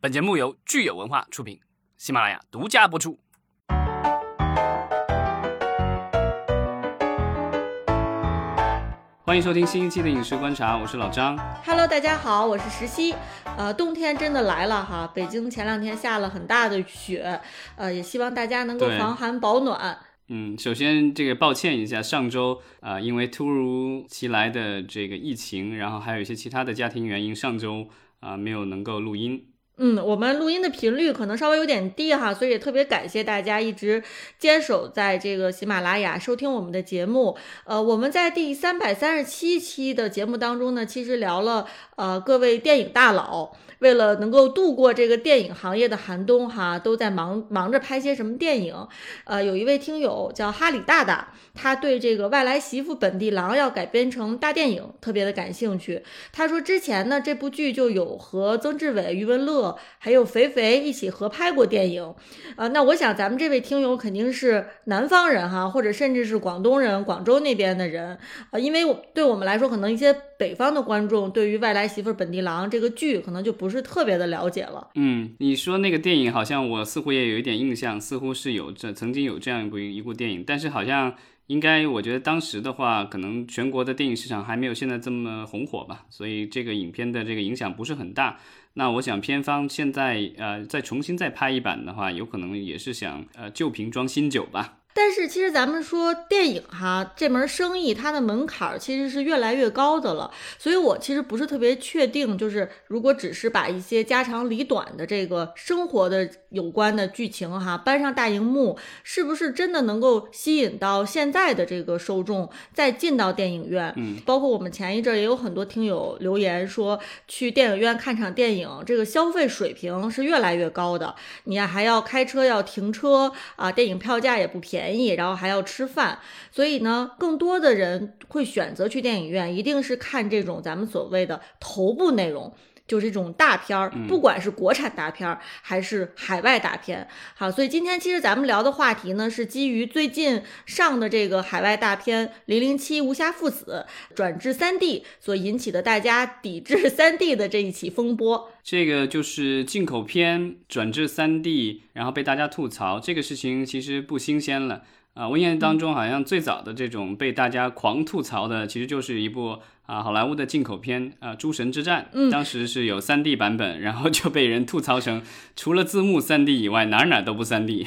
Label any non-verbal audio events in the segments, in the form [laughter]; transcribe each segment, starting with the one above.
本节目由聚友文化出品，喜马拉雅独家播出。欢迎收听新一期的影视观察，我是老张。Hello，大家好，我是石溪。呃，冬天真的来了哈，北京前两天下了很大的雪，呃，也希望大家能够防寒保暖。嗯，首先这个抱歉一下，上周啊、呃因为突如其来的这个疫情，然后还有一些其他的家庭原因，上周啊、没有能够录音。嗯，我们录音的频率可能稍微有点低哈，所以也特别感谢大家一直坚守在这个喜马拉雅收听我们的节目。呃，我们在第三百三十七期的节目当中呢，其实聊了呃各位电影大佬。为了能够度过这个电影行业的寒冬，哈，都在忙忙着拍些什么电影。呃，有一位听友叫哈里大大，他对这个外来媳妇本地郎要改编成大电影特别的感兴趣。他说之前呢，这部剧就有和曾志伟、余文乐还有肥肥一起合拍过电影。啊、那我想咱们这位听友肯定是南方人哈，或者甚至是广东人、广州那边的人。呃，因为我对我们来说，可能一些北方的观众对于外来媳妇本地郎这个剧可能就不是特别的了解了。嗯，你说那个电影好像我似乎也有一点印象，似乎是有这曾经有这样一部一部电影，但是好像应该我觉得当时的话，可能全国的电影市场还没有现在这么红火吧，所以这个影片的这个影响不是很大。那我想片方现在呃再重新再拍一版的话，有可能也是想呃旧瓶装新酒吧。但是其实咱们说电影哈这门生意，它的门槛儿其实是越来越高的了，所以我其实不是特别确定，就是如果只是把一些家长里短的这个生活的有关的剧情哈搬上大荧幕，是不是真的能够吸引到现在的这个受众，再进到电影院？嗯，包括我们前一阵儿也有很多听友留言说，去电影院看场电影，这个消费水平是越来越高的。你还要开车，要停车啊，电影票价也不便宜，便宜然后还要吃饭，所以呢，更多的人会选择去电影院，一定是看这种咱们所谓的头部内容。就这种大片儿，不管是国产大片儿还是海外大片，好，所以今天其实咱们聊的话题呢，是基于最近上的这个海外大片《零零七无暇父子》转至三 D 所引起的大家抵制 [laughs] 三 D 的这一起风波。这个就是进口片转至三 D，然后被大家吐槽，这个事情其实不新鲜了。啊，我印象当中好像最早的这种被大家狂吐槽的，其实就是一部啊好莱坞的进口片啊《诸神之战》，嗯当时是有 3D 版本，然后就被人吐槽成除了字幕 3D 以外，哪儿哪儿都不 3D。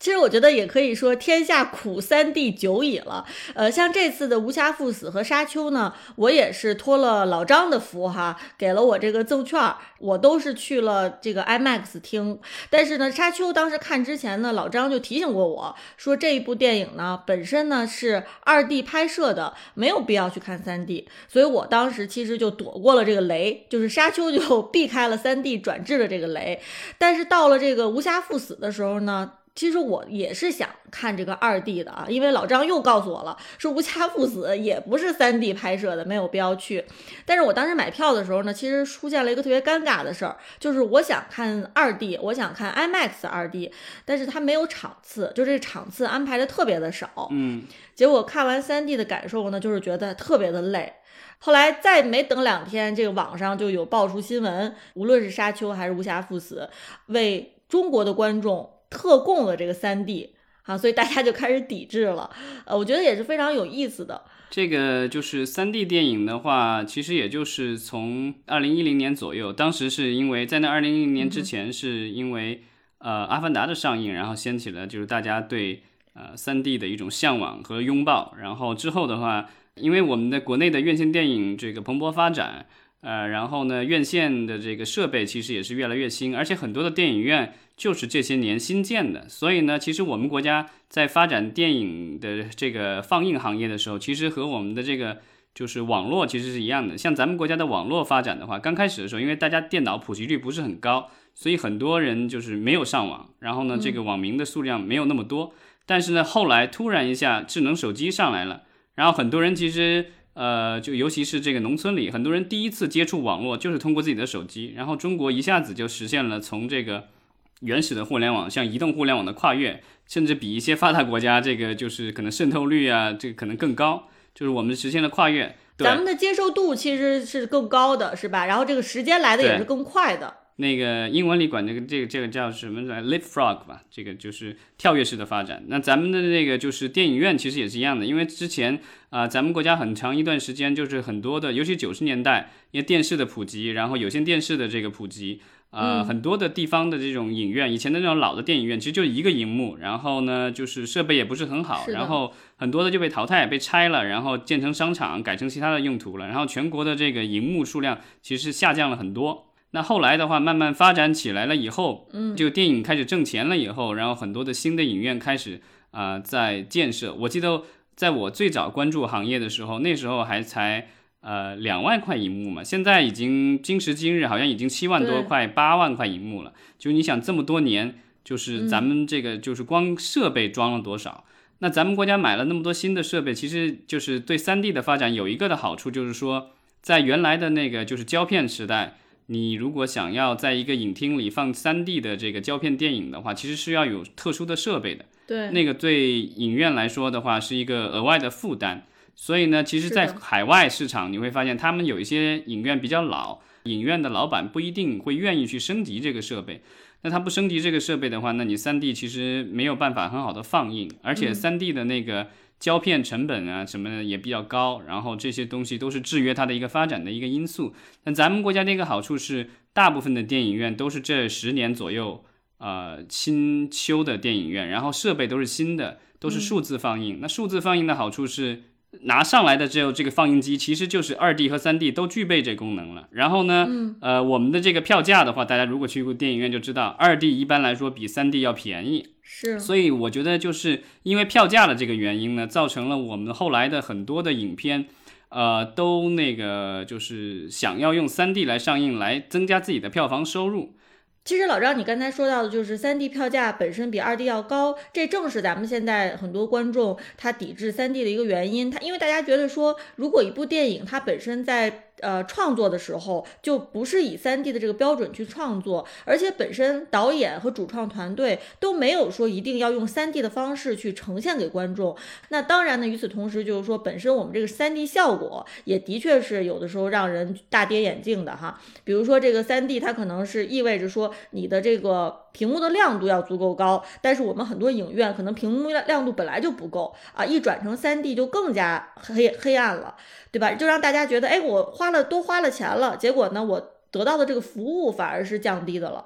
其实我觉得也可以说天下苦 3D 久矣了。呃，像这次的《无暇赴死》和《沙丘》呢，我也是托了老张的福哈，给了我这个赠券儿，我都是去了这个 IMAX 厅。但是呢，《沙丘》当时看之前呢，老张就提醒过我说，这一部电影呢本身呢是 2D 拍摄的，没有必要去看三 D。所以我当时其实就躲过了这个雷，就是《沙丘》就 [laughs] 避开了三 D 转制的这个雷。但是到了这个《无暇赴死》的时候呢，其实我也是想看这个二 D 的啊，因为老张又告诉我了，说《无暇赴死》也不是三 D 拍摄的，没有必要去。但是我当时买票的时候呢，其实出现了一个特别尴尬的事儿，就是我想看二 D，我想看 IMAX 二 D，但是它没有场次，就这场次安排的特别的少。嗯，结果看完三 D 的感受呢，就是觉得特别的累。后来再没等两天，这个网上就有爆出新闻，无论是《沙丘》还是《无暇赴死》，为中国的观众特供了这个三 D 啊，所以大家就开始抵制了。呃，我觉得也是非常有意思的。这个就是三 D 电影的话，其实也就是从二零一零年左右，当时是因为在那二零一零年之前，是因为、呃《阿凡达》的上映，然后掀起了就是大家对呃三 D 的一种向往和拥抱。然后之后的话，因为我们的国内的院线电影这个蓬勃发展，呃，然后呢，院线的这个设备其实也是越来越新，而且很多的电影院就是这些年新建的，所以呢，其实我们国家在发展电影的这个放映行业的时候，其实和我们的这个就是网络其实是一样的。像咱们国家的网络发展的话，刚开始的时候，因为大家电脑普及率不是很高，所以很多人就是没有上网，然后呢，这个网民的数量没有那么多。但是呢，后来突然一下智能手机上来了，然后很多人其实。呃，就尤其是这个农村里，很多人第一次接触网络就是通过自己的手机，然后中国一下子就实现了从这个原始的互联网向移动互联网的跨越，甚至比一些发达国家这个就是可能渗透率啊，这个可能更高，就是我们实现了跨越。对咱们的接受度其实是更高的，是吧？然后这个时间来的也是更快的。那个英文里管这个这个这个叫什么来 leapfrog 吧，这个就是跳跃式的发展。那咱们的那个就是电影院其实也是一样的，因为之前啊、咱们国家很长一段时间就是很多的，尤其九十年代，因为电视的普及，然后有线电视的这个普及。呃，嗯很多的地方的这种影院，以前的那种老的电影院，其实就一个荧幕，然后呢，就是设备也不是很好，然后很多的就被淘汰、被拆了，然后建成商场，改成其他的用途了，然后全国的这个荧幕数量其实下降了很多。那后来的话，慢慢发展起来了以后，嗯，就电影开始挣钱了以后，然后很多的新的影院开始啊、呃在建设。我记得在我最早关注行业的时候，那时候还才呃两万块银幕嘛，现在已经今时今日好像已经七万多块、八万块银幕了。就你想这么多年，就是咱们这个就是光设备装了多少？那咱们国家买了那么多新的设备，其实就是对 3D 的发展有一个的好处，就是说在原来的那个就是胶片时代。你如果想要在一个影厅里放 3D 的这个胶片电影的话，其实是要有特殊的设备的。对，那个对影院来说的话是一个额外的负担。所以呢，其实，在海外市场你会发现，他们有一些影院比较老，影院的老板不一定会愿意去升级这个设备。那他不升级这个设备的话，那你 3D 其实没有办法很好的放映，而且 3D 的那个胶片成本啊什么的也比较高，然后这些东西都是制约它的一个发展的一个因素。那咱们国家的一个好处是，大部分的电影院都是这十年左右。呃，新修的电影院，然后设备都是新的，都是数字放映。那数字放映的好处是，拿上来的只有这个放映机，其实就是二 D 和三 D 都具备这功能了。然后呢，呃，我们的这个票价的话，大家如果去过电影院就知道，二 D 一般来说比三 D 要便宜。是所以我觉得就是因为票价的这个原因呢，造成了我们后来的很多的影片，呃，都那个就是想要用三 D 来上映，来增加自己的票房收入。其实老张，你刚才说到的就是三 D 票价本身比二 D 要高，这正是咱们现在很多观众他抵制三 D 的一个原因。他因为大家觉得说，如果一部电影它本身在呃创作的时候就不是以三 D 的这个标准去创作，而且本身导演和主创团队都没有说一定要用三 D 的方式去呈现给观众。那当然呢，与此同时就是说，本身我们这个三 D 效果也的确是有的时候让人大跌眼镜的哈。比如说这个三 D，它可能是意味着说你的这个屏幕的亮度要足够高，但是我们很多影院可能屏幕亮度本来就不够啊，一转成三 D 就更加黑黑暗了，对吧？就让大家觉得，哎，我花了多花了钱了，结果呢，我得到的这个服务反而是降低的了。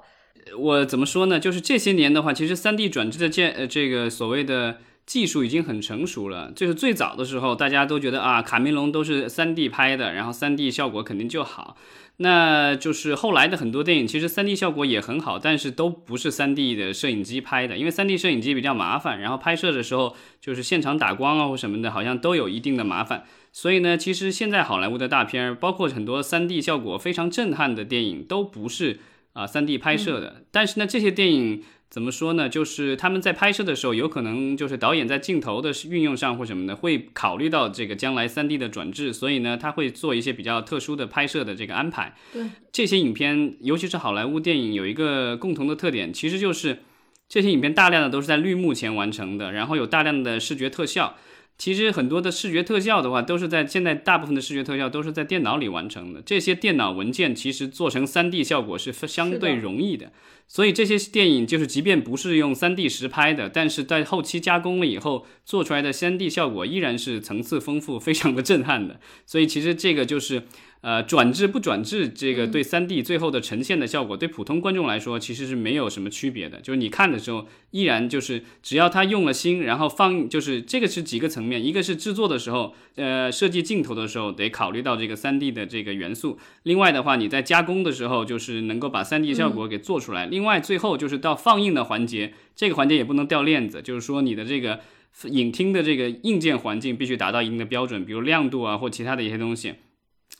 我怎么说呢？就是这些年的话，其实三 D 转制的建呃这个所谓的技术已经很成熟了。就是最早的时候，大家都觉得啊，卡梅隆都是 3D 拍的，然后 3D 效果肯定就好。那就是后来的很多电影，其实 3D 效果也很好，但是都不是 3D 的摄影机拍的，因为 3D 摄影机比较麻烦，然后拍摄的时候就是现场打光啊或什么的，好像都有一定的麻烦。所以呢，其实现在好莱坞的大片儿，包括很多 3D 效果非常震撼的电影，都不是啊3 D 拍摄的。但是呢，这些电影怎么说呢？就是他们在拍摄的时候，有可能就是导演在镜头的运用上或什么的，会考虑到这个将来三 D 的转制，所以呢，他会做一些比较特殊的拍摄的这个安排。对，这些影片，尤其是好莱坞电影，有一个共同的特点，其实就是这些影片大量的都是在绿幕前完成的，然后有大量的视觉特效。其实很多的视觉特效的话，都是在现在大部分的视觉特效都是在电脑里完成的。这些电脑文件其实做成 3D 效果是相对容易的，所以这些电影就是即便不是用 3D 实拍的，但是在后期加工了以后做出来的 3D 效果依然是层次丰富、非常的震撼的。所以其实这个就是。呃，转制不转制，这个对三 D 最后的呈现的效果，对普通观众来说其实是没有什么区别的。就是你看的时候，依然就是只要他用了心，然后放，就是这个是几个层面，一个是制作的时候，呃，设计镜头的时候得考虑到这个三 D 的这个元素。另外的话，你在加工的时候，就是能够把三 D 效果给做出来。另外，最后就是到放映的环节，这个环节也不能掉链子，就是说你的这个影厅的这个硬件环境必须达到一定的标准，比如亮度啊或其他的一些东西。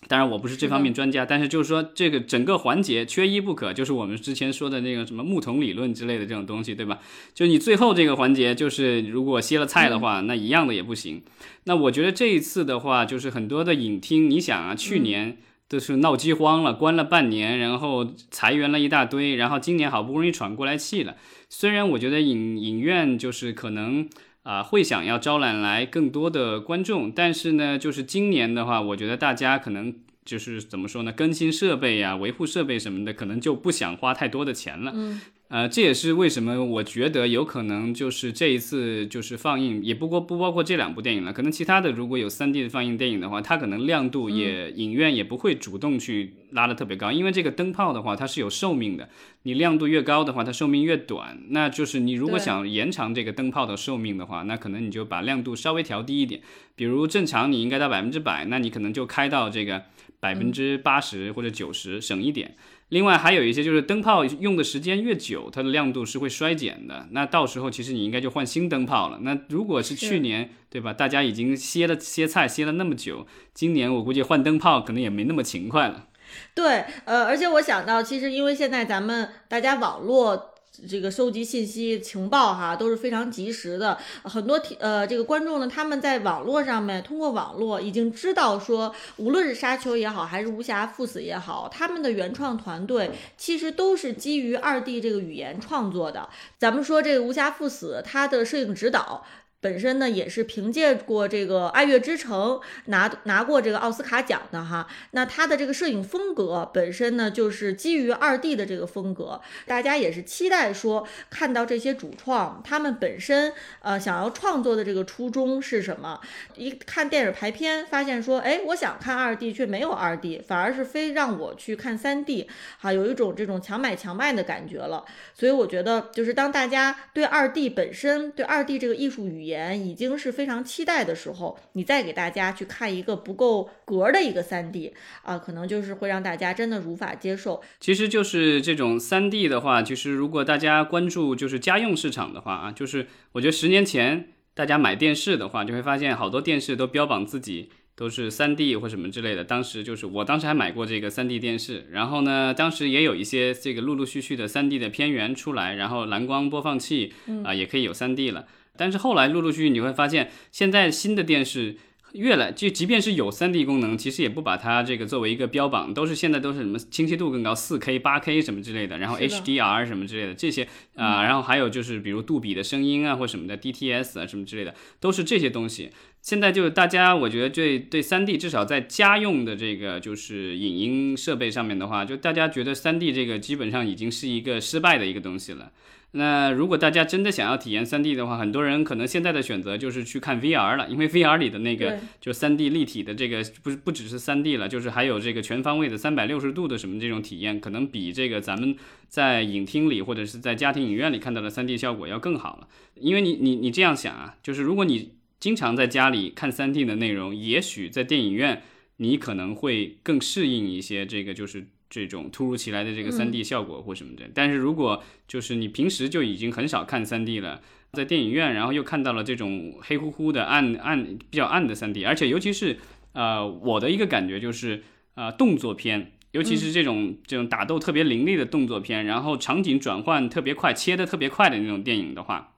当然，我不是这方面专家，但是就是说，这个整个环节缺一不可，就是我们之前说的那个什么木桶理论之类的这种东西，对吧？就你最后这个环节，就是如果歇了菜的话，那一样的也不行。那我觉得这一次的话，就是很多的影厅，你想啊，去年都是闹饥荒了，关了半年，然后裁员了一大堆，然后今年好不容易喘过来气了。虽然我觉得影影院就是可能。啊，会想要招揽来更多的观众，但是呢，就是今年的话，我觉得大家可能就是怎么说呢，更新设备呀、维护设备什么的，可能就不想花太多的钱了。嗯。呃，这也是为什么我觉得有可能就是这一次就是放映，也不过不包括这两部电影了。可能其他的如果有 3D 的放映电影的话，它可能亮度也影院也不会主动去拉的特别高，因为这个灯泡的话它是有寿命的，你亮度越高的话，它寿命越短。那就是你如果想延长这个灯泡的寿命的话，那可能你就把亮度稍微调低一点，比如正常你应该到百分之百，那你可能就开到这个百分之八十或者九十，省一点。另外还有一些就是灯泡用的时间越久，它的亮度是会衰减的。那到时候其实你应该就换新灯泡了。那如果是去年对吧，大家已经歇了歇菜歇了那么久，今年我估计换灯泡可能也没那么勤快了。对，呃，而且我想到，其实因为现在咱们大家网络。这个收集信息情报哈都是非常及时的，很多呃这个观众呢，他们在网络上面通过网络已经知道说，无论是沙丘也好，还是无暇赴死也好，他们的原创团队其实都是基于二 D 这个语言创作的。咱们说这个无暇赴死，它的摄影指导。本身呢也是凭借过这个《爱乐之城》拿拿过这个奥斯卡奖的哈，那他的这个摄影风格本身呢就是基于二 D 的这个风格，大家也是期待说看到这些主创他们本身呃想要创作的这个初衷是什么？一看电影排片发现说，哎，我想看二 D 却没有二 D，反而是非让我去看三 D，哈，有一种这种强买强卖的感觉了。所以我觉得就是当大家对二 D 本身对二 D 这个艺术语言。已经是非常期待的时候，你再给大家去看一个不够格的一个三 D 啊，可能就是会让大家真的无法接受。其实就是这种三 D 的话，其实如果大家关注就是家用市场的话啊，就是我觉得十年前大家买电视的话，就会发现好多电视都标榜自己都是三 D 或什么之类的。当时就是我当时还买过这个三 D 电视，然后呢，当时也有一些这个陆陆续续的三 D 的片源出来，然后蓝光播放器啊也可以有三 D 了。但是后来陆陆续续你会发现，现在新的电视越来就即便是有 3D 功能，其实也不把它这个作为一个标榜，都是现在都是什么清晰度更高，4K、8K 什么之类的，然后 HDR 什么之类的这些啊，然后还有就是比如杜比的声音啊或什么的 DTS 啊什么之类的，都是这些东西。现在就是大家，我觉得对对 3D 至少在家用的这个就是影音设备上面的话，就大家觉得 3D 这个基本上已经是一个失败的一个东西了。那如果大家真的想要体验 3D 的话，很多人可能现在的选择就是去看 VR 了，因为 VR 里的那个就 3D 立体的这个不不只是 3D 了，就是还有这个全方位的360度的什么这种体验，可能比这个咱们在影厅里或者是在家庭影院里看到的 3D 效果要更好了。因为你你你这样想啊，就是如果你经常在家里看 3D 的内容，也许在电影院你可能会更适应一些这个就是。这种突如其来的这个三 D 效果或什么的，但是如果就是你平时就已经很少看三 D 了，在电影院，然后又看到了这种黑乎乎的暗暗比较暗的三 D，而且尤其是呃我的一个感觉就是呃动作片，尤其是这种这种打斗特别凌厉的动作片，然后场景转换特别快，切的特别快的那种电影的话。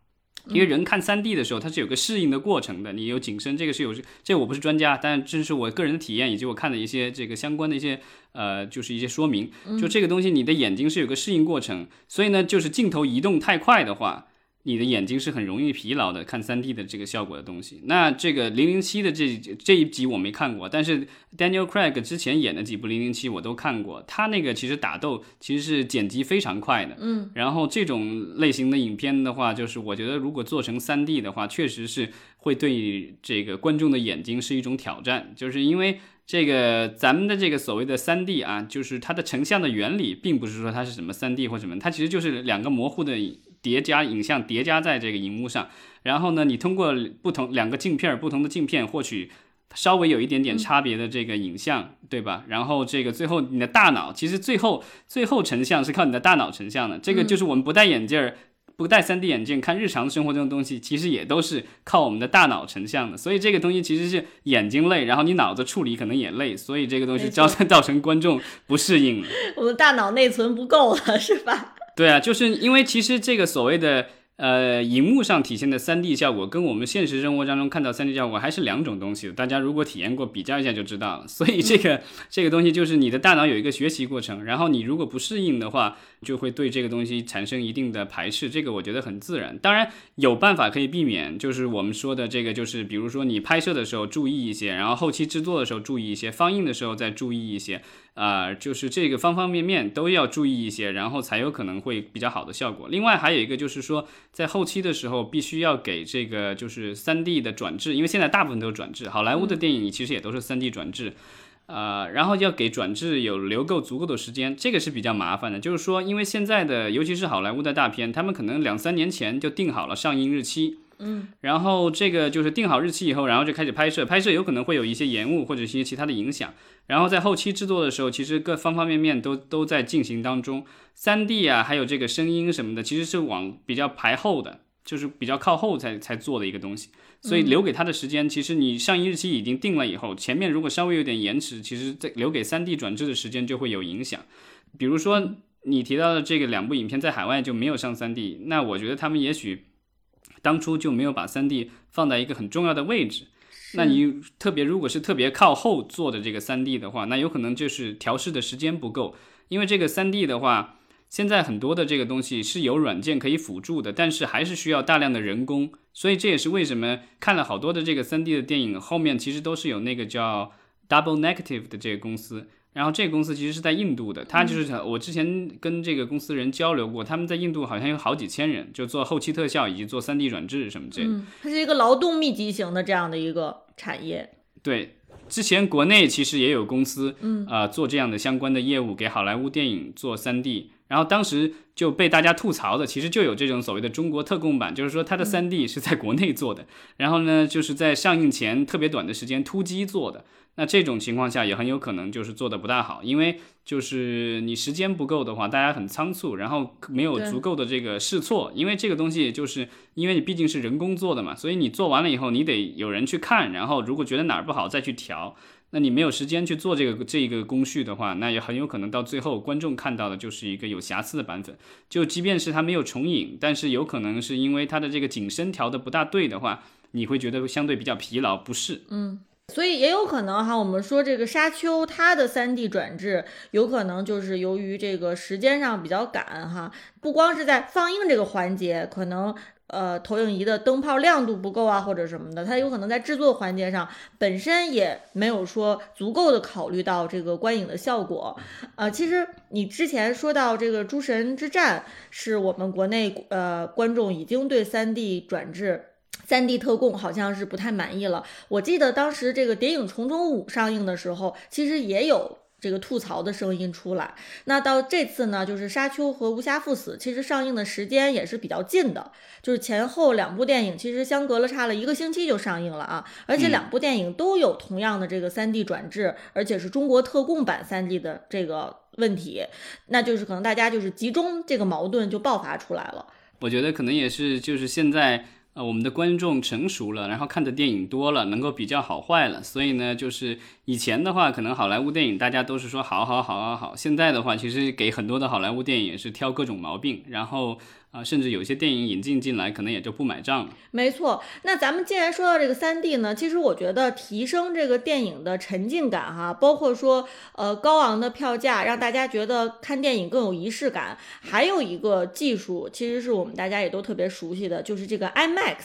因为人看三 D 的时候，它是有个适应的过程的。你有景深，这个是有这我不是专家，但这是我个人的体验，以及我看的一些这个相关的一些呃，就是一些说明。就这个东西，你的眼睛是有个适应过程，所以呢，就是镜头移动太快的话。你的眼睛是很容易疲劳的，看三 D 的这个效果的东西。那这个零零七的这这一集我没看过，但是 Daniel Craig 之前演的几部零零七我都看过。他那个其实打斗其实是剪辑非常快的，嗯。然后这种类型的影片的话，就是我觉得如果做成三 D 的话，确实是会对这个观众的眼睛是一种挑战，就是因为这个咱们的这个所谓的三 D 啊，就是它的成像的原理，并不是说它是什么三 D 或什么，它其实就是两个模糊的。叠加影像叠加在这个荧幕上，然后呢，你通过不同两个镜片，不同的镜片获取稍微有一点点差别的这个影像，对吧？然后这个最后你的大脑，其实最后最后成像是靠你的大脑成像的。这个就是我们不戴眼镜儿，不戴 3D 眼镜看日常生活中的东西，其实也都是靠我们的大脑成像的。所以这个东西其实是眼睛累，然后你脑子处理可能也累，所以这个东西造成造成观众不适应了。[laughs] 我们大脑内存不够了，是吧？对啊，就是因为其实这个所谓的呃，荧幕上体现的 3D 效果跟我们现实生活当中看到 3D 效果还是两种东西。大家如果体验过，比较一下就知道了。所以这个这个东西就是你的大脑有一个学习过程，然后你如果不适应的话，就会对这个东西产生一定的排斥。这个我觉得很自然。当然有办法可以避免，就是我们说的这个，就是比如说你拍摄的时候注意一些，然后后期制作的时候注意一些，放映的时候再注意一些。啊，就是这个方方面面都要注意一些，然后才有可能会比较好的效果。另外还有一个就是说，在后期的时候必须要给这个就是三 D 的转制，因为现在大部分都是转制，好莱坞的电影其实也都是三 D 转制，呃，然后要给转制有留够足够的时间，这个是比较麻烦的。就是说，因为现在的尤其是好莱坞的大片，他们可能两三年前就定好了上映日期。嗯，然后这个就是定好日期以后，然后就开始拍摄，拍摄有可能会有一些延误或者一些其他的影响。然后在后期制作的时候，其实各方方面面都都在进行当中。三 D 啊，还有这个声音什么的，其实是往比较排后的，就是比较靠后才才做的一个东西。所以留给他的时间，其实你上映日期已经定了以后，前面如果稍微有点延迟，其实在留给三 D 转制的时间就会有影响。比如说你提到的这个两部影片在海外就没有上三 D，那我觉得他们也许。当初就没有把三 D 放在一个很重要的位置，那你特别如果是特别靠后做的这个三 D 的话，那有可能就是调试的时间不够，因为这个三 D 的话，现在很多的这个东西是有软件可以辅助的，但是还是需要大量的人工，所以这也是为什么看了好多的这个三 D 的电影后面其实都是有那个叫 Double Negative 的这个公司。然后这个公司其实是在印度的，他就是我之前跟这个公司人交流过，他们在印度好像有好几千人，就做后期特效以及做 3D 转制什么这。嗯，它是一个劳动密集型的这样的一个产业。对，之前国内其实也有公司，嗯，啊，做这样的相关的业务，给好莱坞电影做 3D。然后当时就被大家吐槽的，其实就有这种所谓的中国特供版，就是说它的 3D 是在国内做的，然后呢，就是在上映前特别短的时间突击做的。那这种情况下也很有可能就是做的不大好，因为就是你时间不够的话，大家很仓促，然后没有足够的这个试错，因为这个东西就是因为你毕竟是人工做的嘛，所以你做完了以后你得有人去看，然后如果觉得哪儿不好再去调，那你没有时间去做这个这个工序的话，那也很有可能到最后观众看到的就是一个有瑕疵的版本，就即便是它没有重影，但是有可能是因为它的这个景深调的不大对的话，你会觉得相对比较疲劳，不适。嗯。所以也有可能哈，我们说这个沙丘它的三 D 转制，有可能就是由于这个时间上比较赶哈，不光是在放映这个环节，可能呃投影仪的灯泡亮度不够啊，或者什么的，它有可能在制作环节上本身也没有说足够的考虑到这个观影的效果。呃，其实你之前说到这个《诸神之战》，是我们国内呃观众已经对三 D 转制。三 D 特供好像是不太满意了。我记得当时这个《谍影重重五》上映的时候，其实也有这个吐槽的声音出来。那到这次呢，就是《沙丘》和《无暇赴死》，其实上映的时间也是比较近的，就是前后两部电影其实相隔了差了一个星期就上映了啊。而且两部电影都有同样的这个三 D 转制，而且是中国特供版三 D 的这个问题，那就是可能大家就是集中这个矛盾就爆发出来了。我觉得可能也是就是现在。呃，我们的观众成熟了，然后看的电影多了，能够比较好坏了，所以呢，就是以前的话，可能好莱坞电影大家都是说好好好好好，现在的话，其实给很多的好莱坞电影也是挑各种毛病，然后。啊，甚至有些电影引进进来，可能也就不买账了。没错，那咱们既然说到这个三 D 呢，其实我觉得提升这个电影的沉浸感哈，包括说呃高昂的票价，让大家觉得看电影更有仪式感，还有一个技术，其实是我们大家也都特别熟悉的，就是这个 IMAX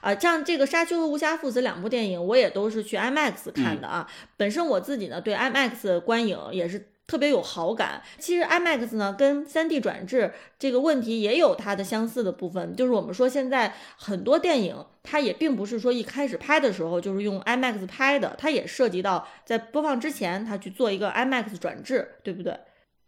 啊，像这个《沙丘》和《无暇父子》两部电影，我也都是去 IMAX 看的啊。本身我自己呢，对 IMAX 观影也是。特别有好感。其实 IMAX 呢，跟 3D 转制这个问题也有它的相似的部分，就是我们说现在很多电影，它也并不是说一开始拍的时候就是用 IMAX 拍的，它也涉及到在播放之前，它去做一个 IMAX 转制，对不对？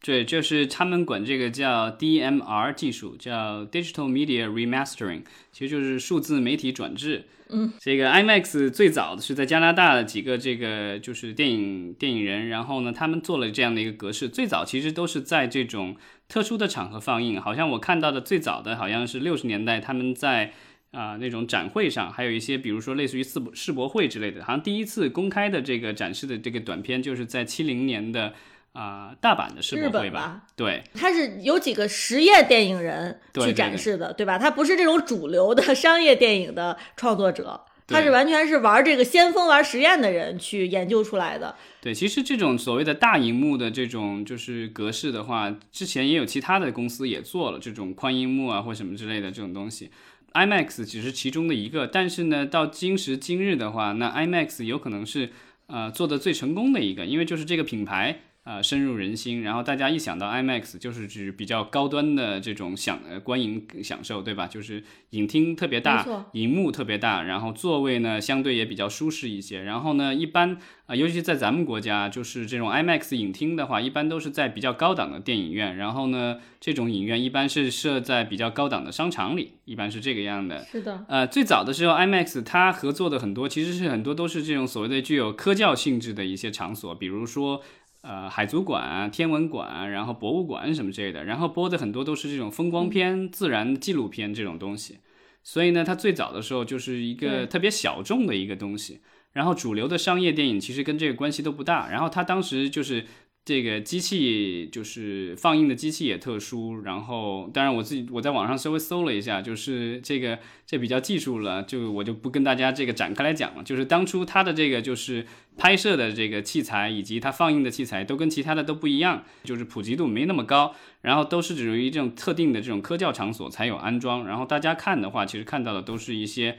对，就是他们管这个叫 DMR 技术，叫 Digital Media Remastering，其实就是数字媒体转制。嗯，这个 IMAX 最早的是在加拿大的几个这个就是电影电影人，然后呢，他们做了这样的一个格式。最早其实都是在这种特殊的场合放映，好像我看到的最早的好像是六十年代，他们在啊那种展会上，还有一些比如说类似于世世博会之类的，好像第一次公开的这个展示的这个短片，就是在七零年的。啊、大阪的世日博会本吧？对，它是有几个实业电影人去展示的，对吧？他不是这种主流的 [laughs] 商业电影的创作者，他是完全是玩这个先锋、玩实验的人去研究出来的。对，其实这种所谓的大荧幕的这种就是格式的话，之前也有其他的公司也做了这种宽银幕啊或什么之类的这种东西。IMAX 只是其中的一个，但是呢，到今时今日的话，那 IMAX 有可能是呃做的最成功的一个，因为就是这个品牌。呃，深入人心，然后大家一想到 IMAX，就是指比较高端的这种享呃观影享受，对吧？就是影厅特别大错，荧幕特别大，然后座位呢相对也比较舒适一些。然后呢，一般啊、尤其在咱们国家，就是这种 IMAX 影厅的话，一般都是在比较高档的电影院。然后呢，这种影院一般是设在比较高档的商场里，一般是这个样的。是的，呃，最早的时候，IMAX 它合作的很多，其实是很多都是这种所谓的具有科教性质的一些场所，比如说呃海族馆啊、天文馆啊，然后博物馆什么之类的，然后播的很多都是这种风光片、自然纪录片这种东西。所以呢，它最早的时候就是一个特别小众的一个东西，然后主流的商业电影其实跟这个关系都不大。然后它当时就是这个机器，就是放映的机器也特殊。然后当然我自己我在网上稍微搜了一下，就是这个这比较技术了，就我就不跟大家这个展开来讲了。就是当初它的这个就是拍摄的这个器材以及它放映的器材都跟其他的都不一样，就是普及度没那么高。然后都是属于这种特定的这种科教场所才有安装，然后大家看的话，其实看到的都是一些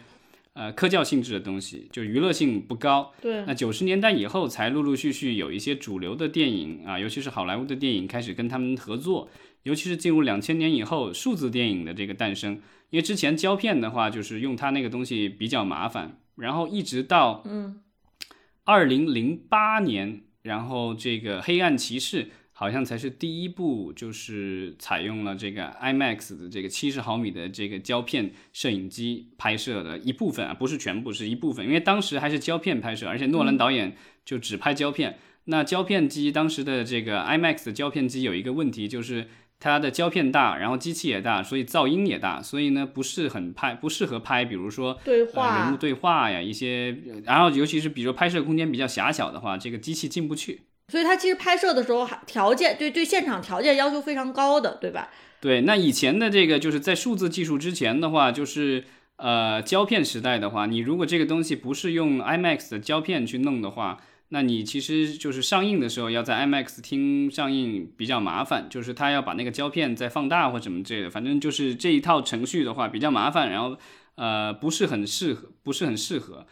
呃科教性质的东西，就娱乐性不高。对，那九十年代以后，才陆陆续续有一些主流的电影啊，尤其是好莱坞的电影开始跟他们合作，尤其是进入两千年以后，数字电影的这个诞生。因为之前胶片的话，就是用它那个东西比较麻烦，然后一直到嗯，二零零八年，然后这个《黑暗骑士》好像才是第一部，就是采用了这个 IMAX 的这个七十毫米的这个胶片摄影机拍摄的一部分啊，不是全部，是一部分。因为当时还是胶片拍摄，而且诺兰导演就只拍胶片。那胶片机当时的这个 IMAX 的胶片机有一个问题，就是它的胶片大，然后机器也大，所以噪音也大，所以呢不是很拍，不适合拍，比如说对呃、人物，对话呀，一些，呃然后尤其是比如拍摄空间比较狭小的话，这个机器进不去。所以他其实拍摄的时候还条件对对现场条件要求非常高的，对吧？对，那以前的这个就是在数字技术之前的话，就是呃胶片时代的话，你如果这个东西不是用 IMAX 的胶片去弄的话，那你其实就是上映的时候要在 IMAX 厅上映比较麻烦，就是他要把那个胶片再放大或什么之类的，反正就是这一套程序的话比较麻烦，然后呃不是很适合，不是很适合。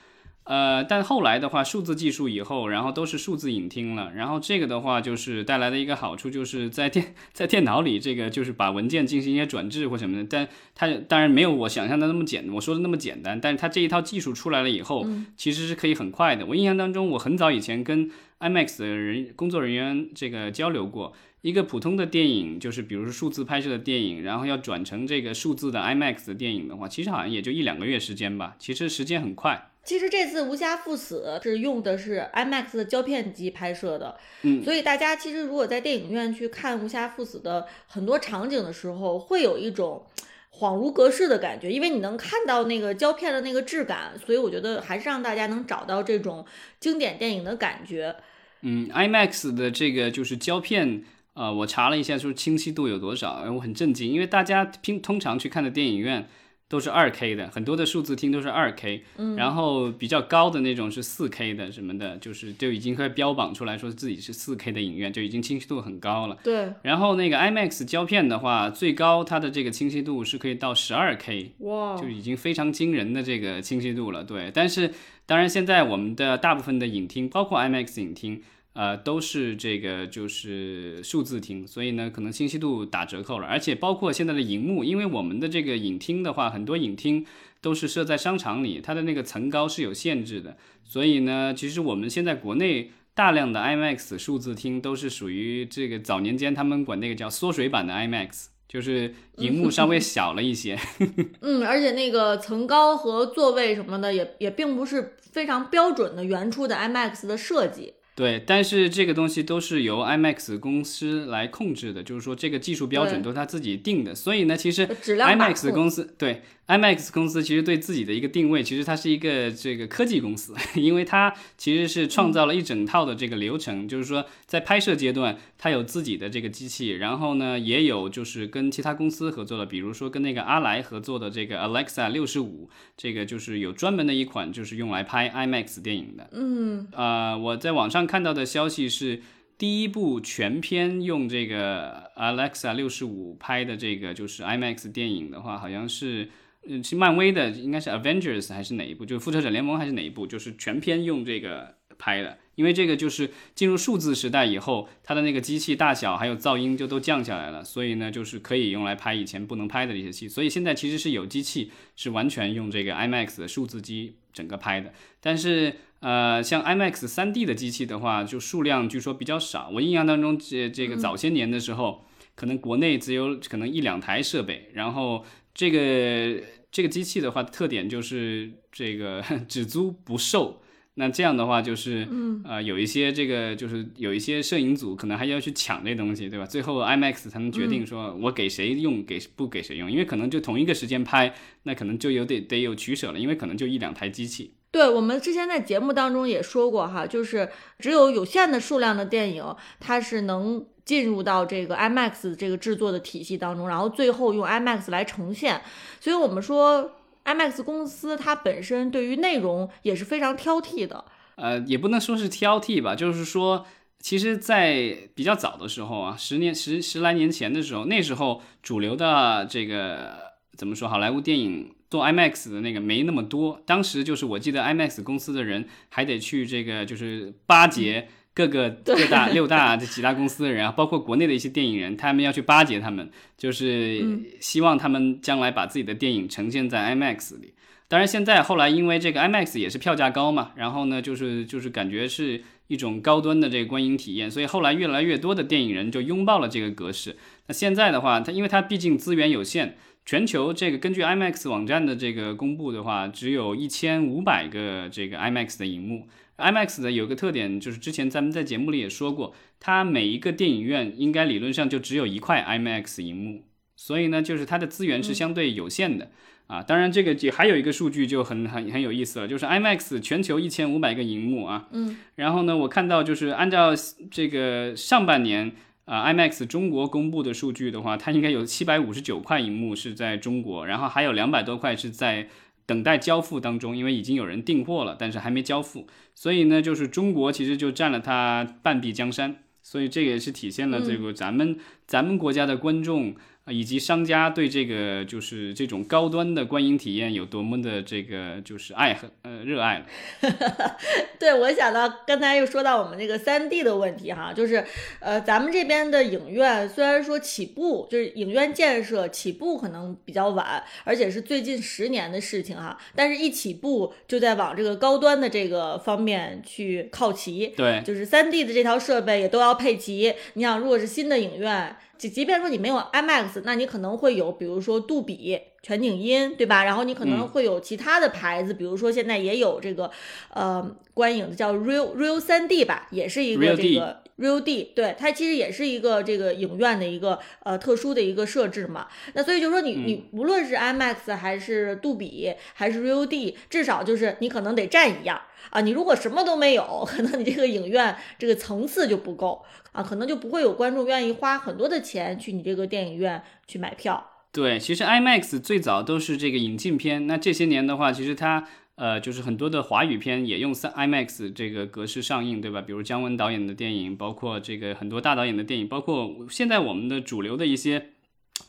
呃，但后来的话，数字技术以后，然后都是数字影厅了，然后这个的话就是带来的一个好处，就是在电 [laughs] 在电脑里，这个就是把文件进行一些转制或什么的，但它当然没有我想象的那么简，我说的那么简单，但是它这一套技术出来了以后，其实是可以很快的。我印象当中，我很早以前跟 IMAX 的人工作人员这个交流过，一个普通的电影，就是比如说数字拍摄的电影，然后要转成这个数字的 IMAX 的电影的话，其实好像也就一两个月时间吧，其实时间很快。其实这次《无暇赴死》是用的是 IMAX 的胶片机拍摄的，嗯所以大家其实如果在电影院去看《无暇赴死》的很多场景的时候，会有一种恍如隔世的感觉，因为你能看到那个胶片的那个质感，所以我觉得还是让大家能找到这种经典电影的感觉。嗯，IMAX 的这个就是胶片，呃，我查了一下，说清晰度有多少，呃我很震惊，因为大家平通常去看的电影院都是二 K 的，很多的数字厅都是二 K，嗯，然后比较高的那种是四 K 的什么的，就是就已经会标榜出来说自己是四 K 的影院，就已经清晰度很高了。对，然后那个 IMAX 胶片的话，最高它的这个清晰度是可以到十二 K，哇就已经非常惊人的这个清晰度了。对，但是当然现在我们的大部分的影厅，包括 IMAX 影厅，呃，都是这个就是数字厅，所以呢，可能清晰度打折扣了。而且包括现在的荧幕，因为我们的这个影厅的话，很多影厅都是设在商场里，它的那个层高是有限制的，所以呢，其实我们现在国内。大量的 IMAX 数字厅都是属于这个早年间他们管那个叫缩水版的 IMAX，就是荧幕稍微小了一些。[laughs] 嗯，而且那个层高和座位什么的也也并不是非常标准的原初的 IMAX 的设计。对，但是这个东西都是由 IMAX 公司来控制的，就是说这个技术标准都是他自己定的，所以呢，其实质量把 IMAX 公司对 IMAX 公司其实对自己的一个定位，其实它是一个这个科技公司，[laughs] 因为它其实是创造了一整套的这个流程，就是说在拍摄阶段，它有自己的这个机器，然后呢，也有就是跟其他公司合作的，比如说跟那个阿莱合作的这个 Alexa 六十五，这个就是有专门的一款就是用来拍 IMAX 电影的。嗯，呃，我在网上看到的消息是，第一部全片用这个 Alexa 六十五拍的这个就是 IMAX 电影的话，好像是，嗯，是漫威的，应该是 Avengers 还是哪一部？就是复仇者联盟还是哪一部？就是全篇用这个拍的，因为这个就是进入数字时代以后，它的那个机器大小还有噪音就都降下来了，所以呢，就是可以用来拍以前不能拍的一些戏。所以现在其实是有机器是完全用这个 IMAX 的数字机整个拍的，但是。呃，像 IMAX 3D 的机器的话，就数量据说比较少。我印象当中，这这个早些年的时候，可能国内只有可能一两台设备。然后这个这个机器的话，特点就是这个 [laughs] 只租不售。那这样的话，就是呃，有一些这个就是有一些摄影组可能还要去抢这东西，对吧？最后 IMAX 才能决定说我给谁用，给不给谁用，因为可能就同一个时间拍，那可能就有得得有取舍了，因为可能就一两台机器。对我们之前在节目当中也说过哈，就是只有有限的数量的电影，它是能进入到这个 IMAX 这个制作的体系当中，然后最后用 IMAX 来呈现。所以我们说 IMAX 公司它本身对于内容也是非常挑剔的。呃，也不能说是挑剔吧，就是说，其实，在比较早的时候啊，十年十十来年前的时候，那时候主流的这个怎么说，好莱坞电影。做 IMAX 的那个没那么多，当时就是我记得 IMAX 公司的人还得去这个就是巴结各个各大六大这几大公司的人啊，包括国内的一些电影人，他们要去巴结他们，就是希望他们将来把自己的电影呈现在 IMAX 里。当然现在后来因为这个 IMAX 也是票价高嘛，然后呢就是就是感觉是一种高端的这个观影体验，所以后来越来越多的电影人就拥抱了这个格式。那现在的话，它因为它毕竟资源有限。全球这个根据 IMAX 网站的这个公布的话，只有一千五百个这个 IMAX 的荧幕。IMAX 的有个特点，就是之前咱们在节目里也说过，它每一个电影院应该理论上就只有一块 IMAX 荧幕，所以呢，就是它的资源是相对有限的啊。当然，这个也还有一个数据就很很很有意思了，就是 IMAX 全球一千五百个荧幕啊，嗯，然后呢，我看到就是按照这个上半年。啊，IMAX 中国公布的数据的话，它应该有七百五十九块荧幕是在中国，然后还有两百多块是在等待交付当中，因为已经有人订货了，但是还没交付。所以呢，就是中国其实就占了它半壁江山，所以这也是体现了这个咱们咱们国家的观众。啊，以及商家对这个就是这种高端的观影体验有多么的这个就是爱和呃热爱了。[laughs] 对，我想到刚才又说到我们这个三 D 的问题哈，就是呃咱们这边的影院虽然说起步就是影院建设起步可能比较晚，而且是最近十年的事情哈，但是一起步就在往这个高端的这个方面去靠齐。对，就是三 D 的这套设备也都要配齐。你想，如果是新的影院。即即便说你没有 IMAX，那你可能会有，比如说杜比全景音，对吧？然后你可能会有其他的牌子，比如说现在也有这个，呃，观影的叫 Real Real 三 D 吧，也是一个这个 Real D，对，它其实也是一个这个影院的一个呃特殊的一个设置嘛。那所以就说你你无论是 IMAX 还是杜比还是 Real D，至少就是你可能得占一样。啊，你如果什么都没有，可能你这个影院这个层次就不够啊，可能就不会有观众愿意花很多的钱去你这个电影院去买票。对，其实 IMAX 最早都是这个引进片，那这些年的话，其实它呃就是很多的华语片也用三 IMAX 这个格式上映，对吧？比如姜文导演的电影，包括这个很多大导演的电影，包括现在我们的主流的一些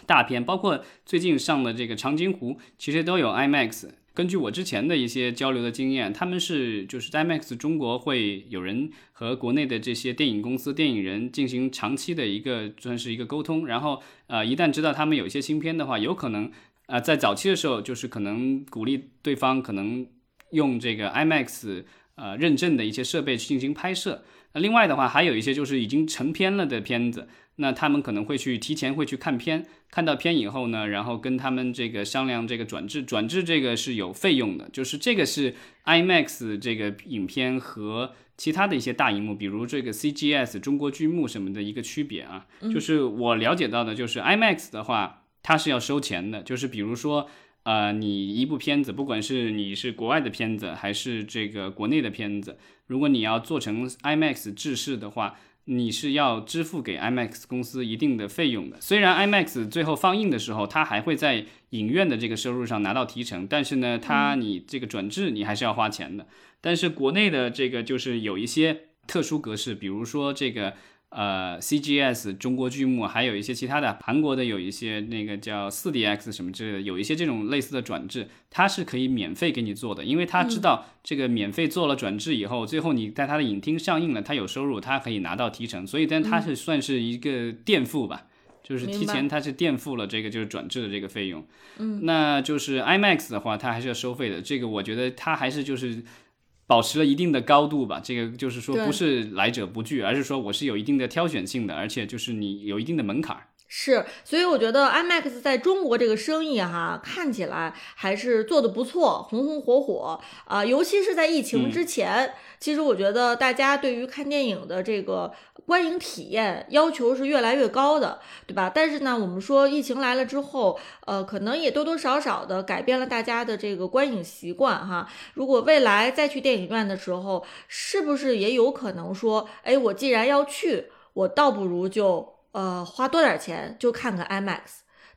大片，包括最近上的这个《长津湖》，其实都有 IMAX。根据我之前的一些交流的经验，他们是就是 IMAX 中国会有人和国内的这些电影公司、电影人进行长期的一个算是一个沟通，然后呃一旦知道他们有一些新片的话，有可能呃在早期的时候就是可能鼓励对方可能用这个 IMAX 呃认证的一些设备去进行拍摄。那另外的话还有一些就是已经成片了的片子。那他们可能会去提前会去看片，看到片以后呢，然后跟他们这个商量这个转制，转制这个是有费用的，就是这个是 IMAX 这个影片和其他的一些大荧幕，比如这个 CGS 中国剧目什么的一个区别啊，就是我了解到的，就是 IMAX 的话，它是要收钱的，就是比如说。呃，你一部片子，不管是你是国外的片子还是这个国内的片子，如果你要做成 IMAX 制式的话，你是要支付给 IMAX 公司一定的费用的。虽然 IMAX 最后放映的时候，它还会在影院的这个收入上拿到提成，但是呢，它你这个转制你还是要花钱的。但是国内的这个就是有一些特殊格式，比如说这个。呃，CGS 中国剧目，还有一些其他的韩国的，有一些那个叫 4DX 什么之类的，有一些这种类似的转制，它是可以免费给你做的，因为他知道这个免费做了转制以后，最后你在他的影厅上映了，他有收入，他可以拿到提成，所以但他是算是一个垫付吧，就是提前它是垫付了这个就是转制的这个费用。嗯，那就是 IMAX 的话，它还是要收费的，这个我觉得它还是就是。保持了一定的高度吧，这个就是说不是来者不拒，而是说我是有一定的挑选性的，而且就是你有一定的门槛。是，所以我觉得 IMAX 在中国这个生意哈，看起来还是做的不错，红红火火啊。尤其是在疫情之前，其实我觉得大家对于看电影的这个观影体验要求是越来越高的，对吧？但是呢，我们说疫情来了之后，呃，可能也多多少少的改变了大家的这个观影习惯哈。如果未来再去电影院的时候，是不是也有可能说，哎，我既然要去，我倒不如就。呃，花多点钱就看看 IMAX，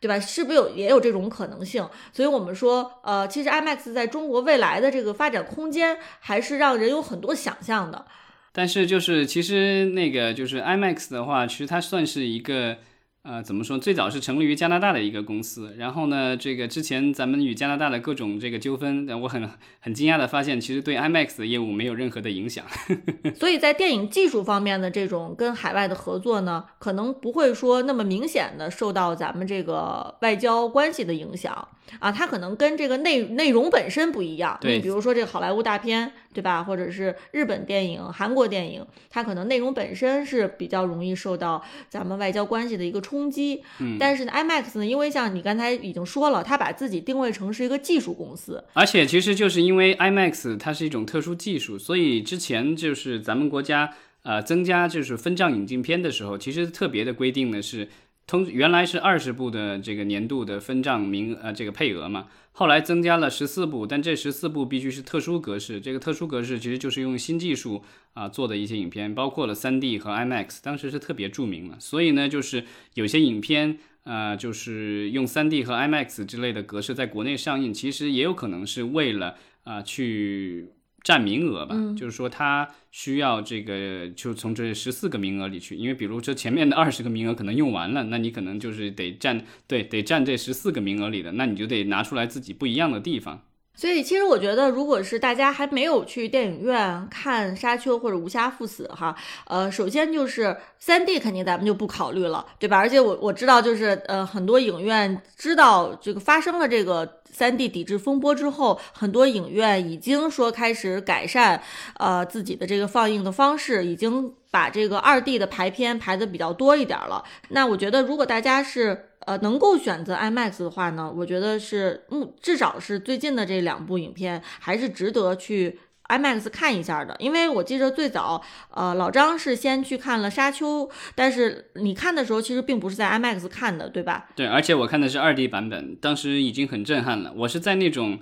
对吧？是不是有也有这种可能性？所以我们说，呃，其实 IMAX 在中国未来的这个发展空间还是让人有很多想象的。但是就是其实那个就是 IMAX 的话，其实它算是一个。呃，怎么说？最早是成立于加拿大的一个公司，然后呢，这个之前咱们与加拿大的各种这个纠纷，我很很惊讶的发现，其实对 IMAX 的业务没有任何的影响。[laughs] 所以在电影技术方面的这种跟海外的合作呢，可能不会说那么明显的受到咱们这个外交关系的影响啊，它可能跟这个内内容本身不一样。对，比如说这个好莱坞大片，对吧？或者是日本电影、韩国电影，它可能内容本身是比较容易受到咱们外交关系的一个冲。冲击，嗯，但是呢，IMAX 呢，因为像你刚才已经说了，它把自己定位成是一个技术公司，而且其实就是因为 IMAX 它是一种特殊技术，所以之前就是咱们国家呃增加就是分账引进片的时候，其实特别的规定呢是。通原来是二十部的这个年度的分账名呃这个配额嘛，后来增加了十四部，但这十四部必须是特殊格式，这个特殊格式其实就是用新技术啊做的一些影片，包括了 3D 和 IMAX，当时是特别著名了。所以呢，就是有些影片呃就是用 3D 和 IMAX 之类的格式在国内上映，其实也有可能是为了啊去。占名额吧，就是说他需要这个，就从这十四个名额里去，因为比如这前面的二十个名额可能用完了，那你可能就是得占，对，得占这十四个名额里的，那你就得拿出来自己不一样的地方。所以，其实我觉得，如果是大家还没有去电影院看《沙丘》或者《无暇赴死》哈，呃，首先就是三 D 肯定咱们就不考虑了，对吧？而且我我知道，就是呃，很多影院知道这个发生了这个三 D 抵制风波之后，很多影院已经说开始改善呃自己的这个放映的方式，已经把这个二 D 的排片排的比较多一点了。那我觉得，如果大家是呃，能够选择 IMAX 的话呢，我觉得是，嗯，至少是最近的这两部影片还是值得去 IMAX 看一下的。因为我记得最早，呃，老张是先去看了《沙丘》，但是你看的时候其实并不是在 IMAX 看的，对吧？对，而且我看的是二 D 版本，当时已经很震撼了。我是在那种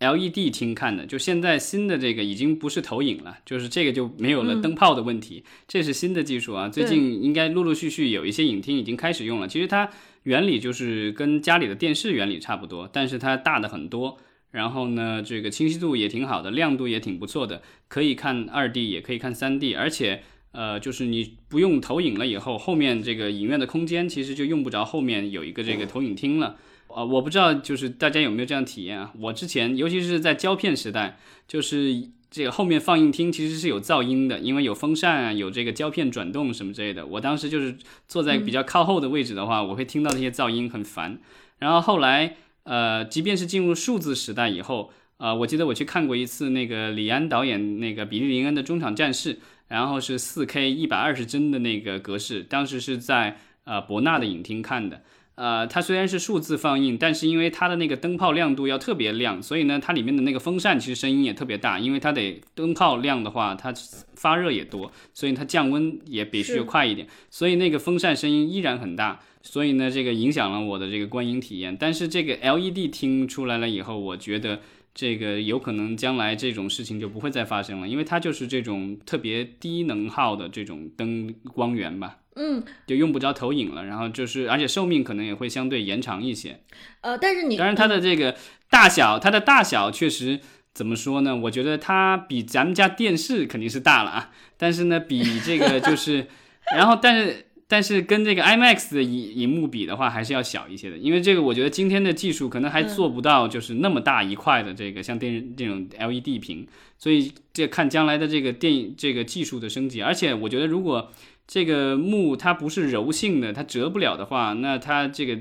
LED 厅看的，就现在新的这个已经不是投影了，就是这个就没有了灯泡的问题，这是新的技术啊。最近应该陆陆续续有一些影厅已经开始用了。其实它。原理就是跟家里的电视原理差不多，但是它大的很多，然后呢，这个清晰度也挺好的，亮度也挺不错的，可以看二 D，也可以看三 D，而且呃，就是你不用投影了以后，后面这个影院的空间其实就用不着后面有一个这个投影厅了。啊，我不知道就是大家有没有这样体验啊？我之前尤其是在胶片时代，就是。这个后面放映厅其实是有噪音的，因为有风扇啊，有这个胶片转动什么之类的。我当时就是坐在比较靠后的位置的话，我会听到那些噪音很烦。然后后来，呃，即便是进入数字时代以后，呃，我记得我去看过一次那个李安导演那个比利林恩的中场战事，然后是 4K 一百二十帧的那个格式，当时是在呃博纳的影厅看的。呃，它虽然是数字放映，但是因为它的那个灯泡亮度要特别亮，所以呢，它里面的那个风扇其实声音也特别大，因为它得灯泡亮的话，它发热也多，所以它降温也必须快一点，所以那个风扇声音依然很大，所以呢，这个影响了我的这个观影体验。但是这个 LED 听出来了以后，我觉得这个有可能将来这种事情就不会再发生了，因为它就是这种特别低能耗的这种灯光源吧。嗯，就用不着投影了，然后就是，而且寿命可能也会相对延长一些。呃，但是你，当然它的这个大小，它的大小确实怎么说呢？我觉得它比咱们家电视肯定是大了啊，但是呢，比这个就是，[laughs] 然后但是但是跟这个 IMAX 的荧荧幕比的话，还是要小一些的，因为这个我觉得今天的技术可能还做不到就是那么大一块的这个像电这种 LED 屏，所以这看将来的这个电影这个技术的升级，而且我觉得如果。这个木它不是柔性的，它折不了的话，那它这个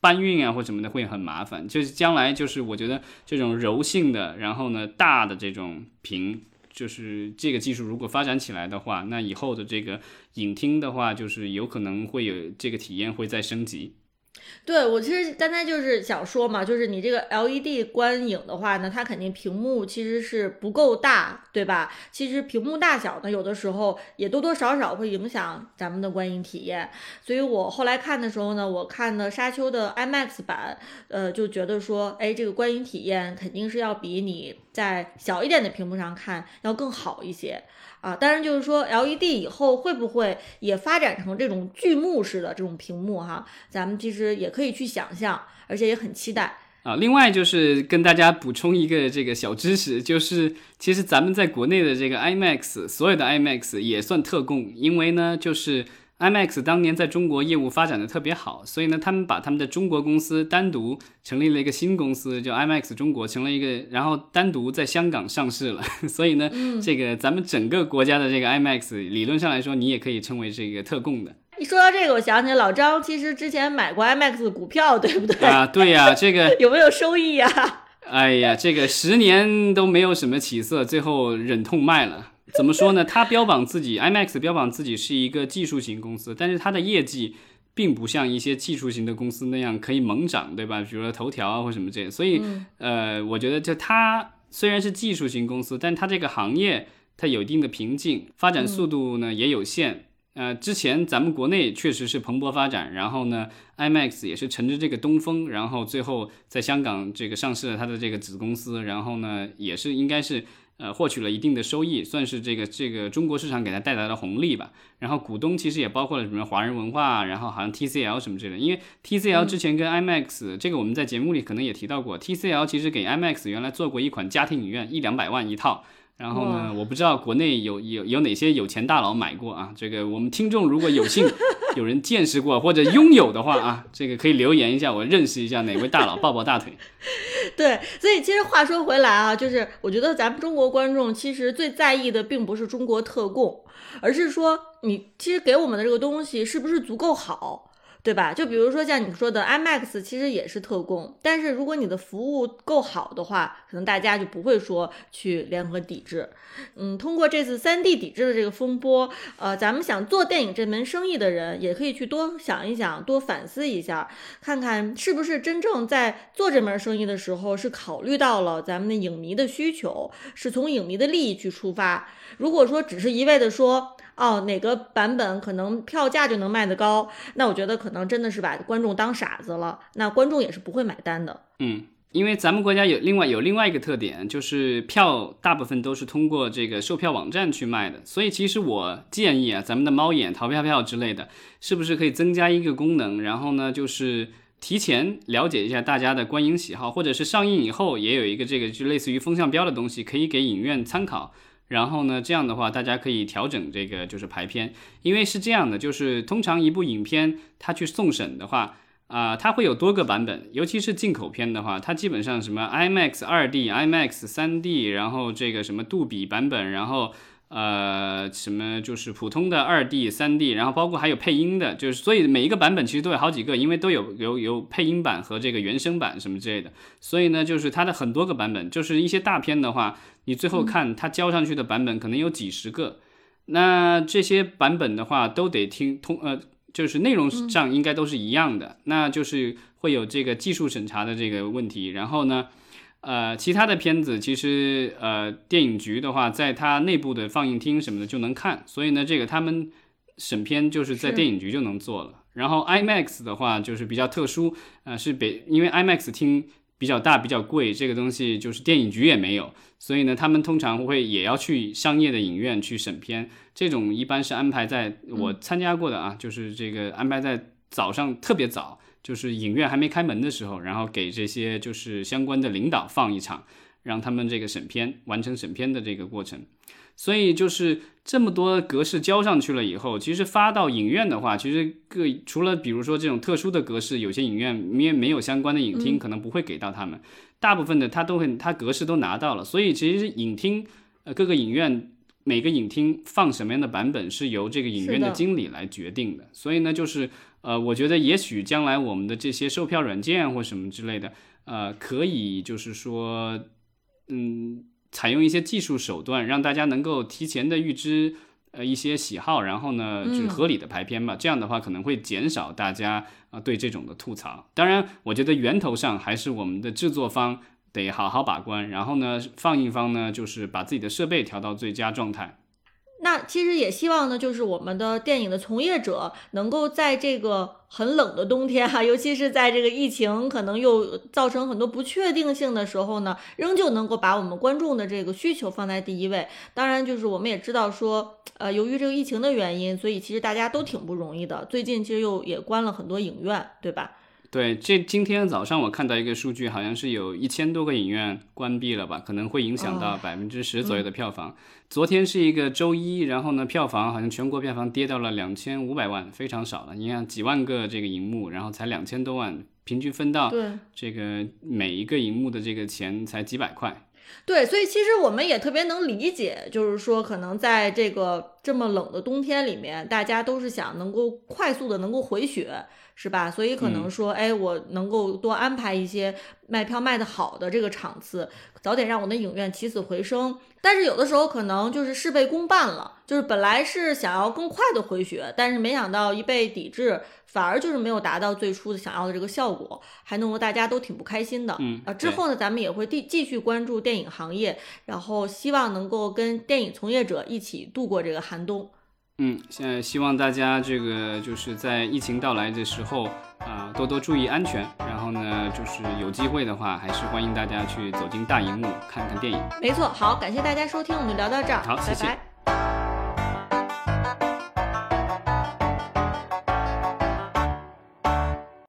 搬运啊或什么的会很麻烦。就是将来就是我觉得这种柔性的，然后呢大的这种屏，就是这个技术如果发展起来的话，那以后的这个影厅的话，就是有可能会有这个体验会再升级。对我其实刚才就是想说嘛，就是你这个 LED 观影的话呢，它肯定屏幕其实是不够大，对吧？其实屏幕大小呢，有的时候也多多少少会影响咱们的观影体验。所以我后来看的时候呢，我看的沙丘的 IMAX 版，呃，就觉得说，哎，这个观影体验肯定是要比你在小一点的屏幕上看要更好一些。啊，当然就是说，LED 以后会不会也发展成这种巨幕式的这种屏幕哈？咱们其实也可以去想象，而且也很期待啊。另外就是跟大家补充一个这个小知识，就是其实咱们在国内的这个 IMAX，所有的 IMAX 也算特供，因为呢就是。IMAX 当年在中国业务发展的特别好，所以呢，他们把他们的中国公司单独成立了一个新公司，叫 IMAX 中国，成了一个，然后单独在香港上市了。[laughs] 所以呢，这个咱们整个国家的这个 IMAX，理论上来说，你也可以称为这个特供的。一说到这个，我想起老张其实之前买过 IMAX 股票，对不对？啊，对呀，这个 [laughs] 有没有收益呀？哎呀，这个十年都没有什么起色，最后忍痛卖了。怎么说呢？它标榜自己，IMAX 标榜自己是一个技术型公司，但是它的业绩并不像一些技术型的公司那样可以猛涨，对吧？比如说头条啊或什么这些。所以，呃，我觉得就它虽然是技术型公司，但它这个行业它有一定的瓶颈，发展速度呢也有限。呃，之前咱们国内确实是蓬勃发展，然后呢，IMAX 也是乘着这个东风，然后最后在香港这个上市了它的这个子公司，然后呢，也是应该是。呃，获取了一定的收益，算是这个这个中国市场给它带来的红利吧。然后股东其实也包括了什么华人文化，然后好像 TCL 什么之类的。因为 TCL 之前跟 IMAX 这个我们在节目里可能也提到过，TCL 其实给 IMAX 原来做过一款家庭影院，一两百万一套。然后呢，我不知道国内有有有哪些有钱大佬买过啊？这个我们听众如果有幸 [laughs] 有人见识过或者拥有的话啊，这个可以留言一下，我认识一下哪位大佬，抱抱大腿。[laughs] 对，所以其实话说回来啊，就是我觉得咱们中国观众其实最在意的并不是中国特供，而是说你其实给我们的这个东西是不是足够好。对吧？就比如说像你说的 IMAX，其实也是特供，但是如果你的服务够好的话，可能大家就不会说去联合抵制。嗯，通过这次 3D 抵制的这个风波，呃，咱们想做电影这门生意的人，也可以去多想一想，多反思一下，看看是不是真正在做这门生意的时候，是考虑到了咱们的影迷的需求，是从影迷的利益去出发。如果说只是一味的说，哦，哪个版本可能票价就能卖得高？那我觉得可能真的是把观众当傻子了，那观众也是不会买单的。嗯，因为咱们国家有另外有另外一个特点，就是票大部分都是通过这个售票网站去卖的，所以其实我建议啊，咱们的猫眼、淘票票之类的，是不是可以增加一个功能？然后呢，就是提前了解一下大家的观影喜好，或者是上映以后也有一个这个就类似于风向标的东西，可以给影院参考。然后呢，这样的话，大家可以调整这个就是排片，因为是这样的，就是通常一部影片它去送审的话，啊，它会有多个版本，尤其是进口片的话，它基本上什么 IMAX 二 D、IMAX 三 D，然后这个什么杜比版本，然后。呃，什么就是普通的二 D、三 D，然后包括还有配音的，就是所以每一个版本其实都有好几个，因为都有有有配音版和这个原声版什么之类的，所以呢，就是它的很多个版本，就是一些大片的话，你最后看它交上去的版本可能有几十个，那这些版本的话都得听通呃。就是内容上应该都是一样的，那就是会有这个技术审查的这个问题。然后呢，呃，其他的片子其实呃，电影局的话，在它内部的放映厅什么的就能看，所以呢，这个他们审片就是在电影局就能做了。然后 IMAX 的话就是比较特殊，呃，是北因为 IMAX 厅比较大比较贵，这个东西就是电影局也没有，所以呢，他们通常会也要去商业的影院去审片。这种一般是安排在我参加过的啊，就是这个安排在早上特别早，就是影院还没开门的时候，然后给这些就是相关的领导放一场，让他们这个审片完成审片的这个过程。所以就是这么多格式交上去了以后，其实发到影院的话，其实各除了比如说这种特殊的格式，有些影院因为没有相关的影厅，可能不会给到他们。大部分的他都会，他格式都拿到了。所以其实影厅呃各个影院每个影厅放什么样的版本是由这个影院的经理来决定的。所以呢，就是呃，我觉得也许将来我们的这些售票软件或什么之类的，呃，可以就是说，嗯。采用一些技术手段，让大家能够提前的预知，呃，一些喜好，然后呢，就是合理的排片吧。这样的话，可能会减少大家啊对这种的吐槽。当然，我觉得源头上还是我们的制作方得好好把关，然后呢，放映方呢，就是把自己的设备调到最佳状态。那其实也希望呢，就是我们的电影的从业者能够在这个很冷的冬天哈，[laughs] 尤其是在这个疫情可能又造成很多不确定性的时候呢，仍旧能够把我们观众的这个需求放在第一位。当然，就是我们也知道说，呃，由于这个疫情的原因，所以其实大家都挺不容易的。最近其实又也关了很多影院，对吧？对，这今天早上我看到一个数据，好像是有一千多个影院关闭了吧，可能会影响到百分之十左右的票房。昨天是一个周一，然后呢，票房好像全国票房跌到了两千五百万，非常少了。你看几万个这个荧幕，然后才两千多万，平均分到这个每一个荧幕的这个钱才几百块。对，所以其实我们也特别能理解，就是说可能在这个这么冷的冬天里面，大家都是想能够快速的能够回血。是吧？所以可能说，哎，我能够多安排一些卖票卖得好的这个场次，早点让我的影院起死回生。但是有的时候可能就是事倍功半了，就是本来是想要更快的回血，但是没想到一被抵制，反而就是没有达到最初的想要的这个效果，还弄得大家都挺不开心的。嗯啊，之后呢，咱们也会继继续关注电影行业，然后希望能够跟电影从业者一起度过这个寒冬。嗯，现在希望大家这个就是在疫情到来的时候啊，多多注意安全。然后呢，就是有机会的话，还是欢迎大家去走进大荧幕看看电影。没错，好，感谢大家收听，我们就聊到这儿，好，谢谢。